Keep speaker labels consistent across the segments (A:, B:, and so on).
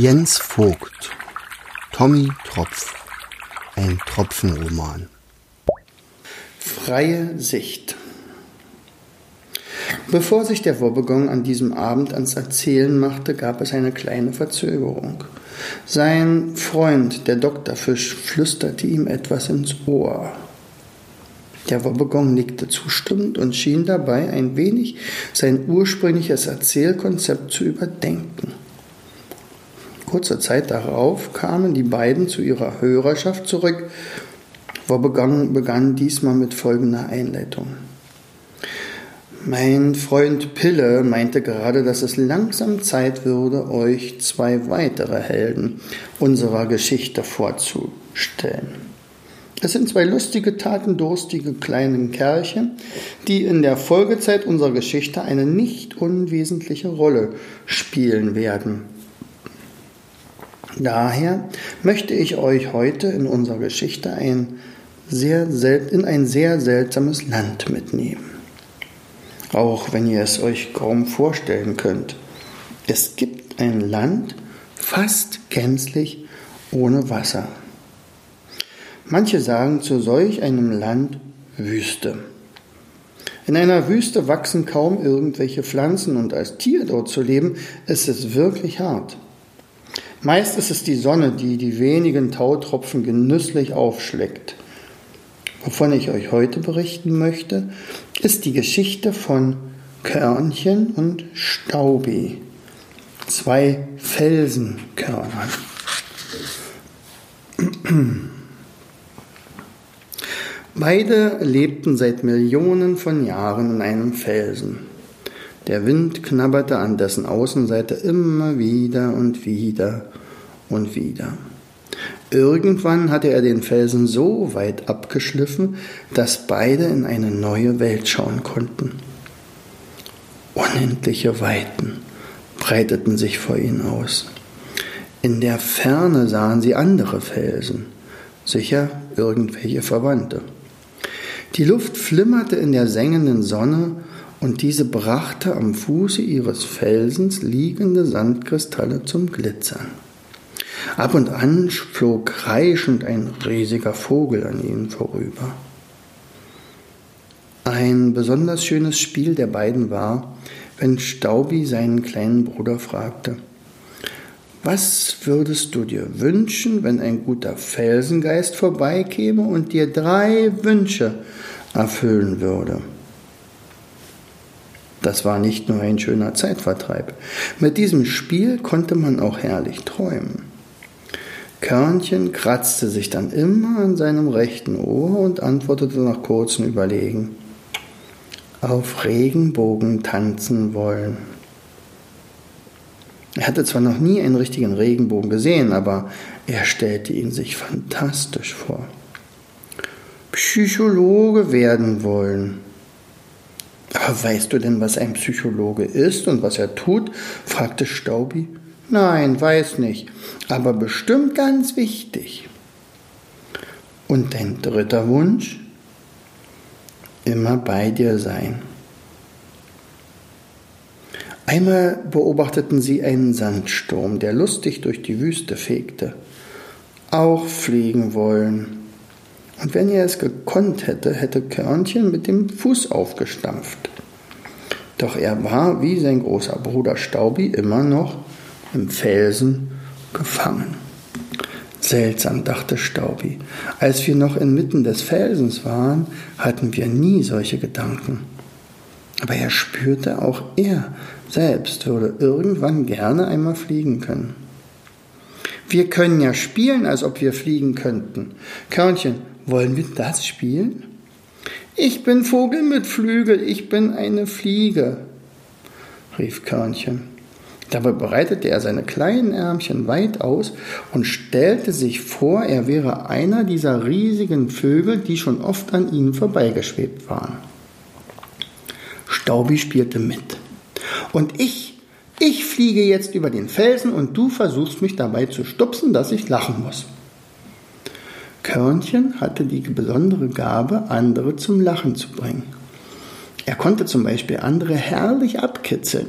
A: Jens Vogt Tommy Tropf Ein Tropfenroman
B: Freie Sicht Bevor sich der Wobbegong an diesem Abend ans Erzählen machte, gab es eine kleine Verzögerung. Sein Freund, der Doktorfisch, flüsterte ihm etwas ins Ohr. Der Wobbegong nickte zustimmend und schien dabei ein wenig sein ursprüngliches Erzählkonzept zu überdenken. Kurze Zeit darauf kamen die beiden zu ihrer Hörerschaft zurück. Wobbegong begann diesmal mit folgender Einleitung. Mein Freund Pille meinte gerade, dass es langsam Zeit würde, euch zwei weitere Helden unserer Geschichte vorzustellen. Es sind zwei lustige, tatendurstige kleine Kerlchen, die in der Folgezeit unserer Geschichte eine nicht unwesentliche Rolle spielen werden. Daher möchte ich euch heute in unserer Geschichte ein sehr in ein sehr seltsames Land mitnehmen auch wenn ihr es euch kaum vorstellen könnt. Es gibt ein Land fast gänzlich ohne Wasser. Manche sagen zu solch einem Land Wüste. In einer Wüste wachsen kaum irgendwelche Pflanzen und als Tier dort zu leben, ist es wirklich hart. Meist ist es die Sonne, die die wenigen Tautropfen genüsslich aufschlägt. Wovon ich euch heute berichten möchte, ist die Geschichte von Körnchen und Staubi, zwei Felsenkörnern. Beide lebten seit Millionen von Jahren in einem Felsen. Der Wind knabberte an dessen Außenseite immer wieder und wieder und wieder. Irgendwann hatte er den Felsen so weit abgeschliffen, dass beide in eine neue Welt schauen konnten. Unendliche Weiten breiteten sich vor ihnen aus. In der Ferne sahen sie andere Felsen, sicher irgendwelche Verwandte. Die Luft flimmerte in der sengenden Sonne und diese brachte am Fuße ihres Felsens liegende Sandkristalle zum Glitzern. Ab und an flog kreischend ein riesiger Vogel an ihnen vorüber. Ein besonders schönes Spiel der beiden war, wenn Staubi seinen kleinen Bruder fragte, was würdest du dir wünschen, wenn ein guter Felsengeist vorbeikäme und dir drei Wünsche erfüllen würde? Das war nicht nur ein schöner Zeitvertreib. Mit diesem Spiel konnte man auch herrlich träumen. Körnchen kratzte sich dann immer an seinem rechten Ohr und antwortete nach kurzem Überlegen. Auf Regenbogen tanzen wollen. Er hatte zwar noch nie einen richtigen Regenbogen gesehen, aber er stellte ihn sich fantastisch vor. Psychologe werden wollen. Aber weißt du denn, was ein Psychologe ist und was er tut? fragte Staubi. Nein, weiß nicht, aber bestimmt ganz wichtig. Und dein dritter Wunsch? Immer bei dir sein. Einmal beobachteten sie einen Sandsturm, der lustig durch die Wüste fegte. Auch fliegen wollen. Und wenn er es gekonnt hätte, hätte Körnchen mit dem Fuß aufgestampft. Doch er war, wie sein großer Bruder Staubi, immer noch im Felsen gefangen. Seltsam, dachte Staubi. Als wir noch inmitten des Felsens waren, hatten wir nie solche Gedanken. Aber er spürte, auch er selbst würde irgendwann gerne einmal fliegen können. Wir können ja spielen, als ob wir fliegen könnten. Körnchen, wollen wir das spielen? Ich bin Vogel mit Flügel, ich bin eine Fliege, rief Körnchen. Dabei breitete er seine kleinen Ärmchen weit aus und stellte sich vor, er wäre einer dieser riesigen Vögel, die schon oft an ihnen vorbeigeschwebt waren. Staubi spielte mit. Und ich, ich fliege jetzt über den Felsen und du versuchst mich dabei zu stupsen, dass ich lachen muss. Körnchen hatte die besondere Gabe, andere zum Lachen zu bringen. Er konnte zum Beispiel andere herrlich abkitzeln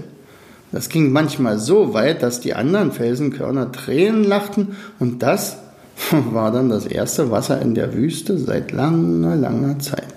B: Das ging manchmal so weit, dass die anderen Felsenkörner Tränen lachten und das war dann das erste Wasser in der Wüste seit langer, langer Zeit.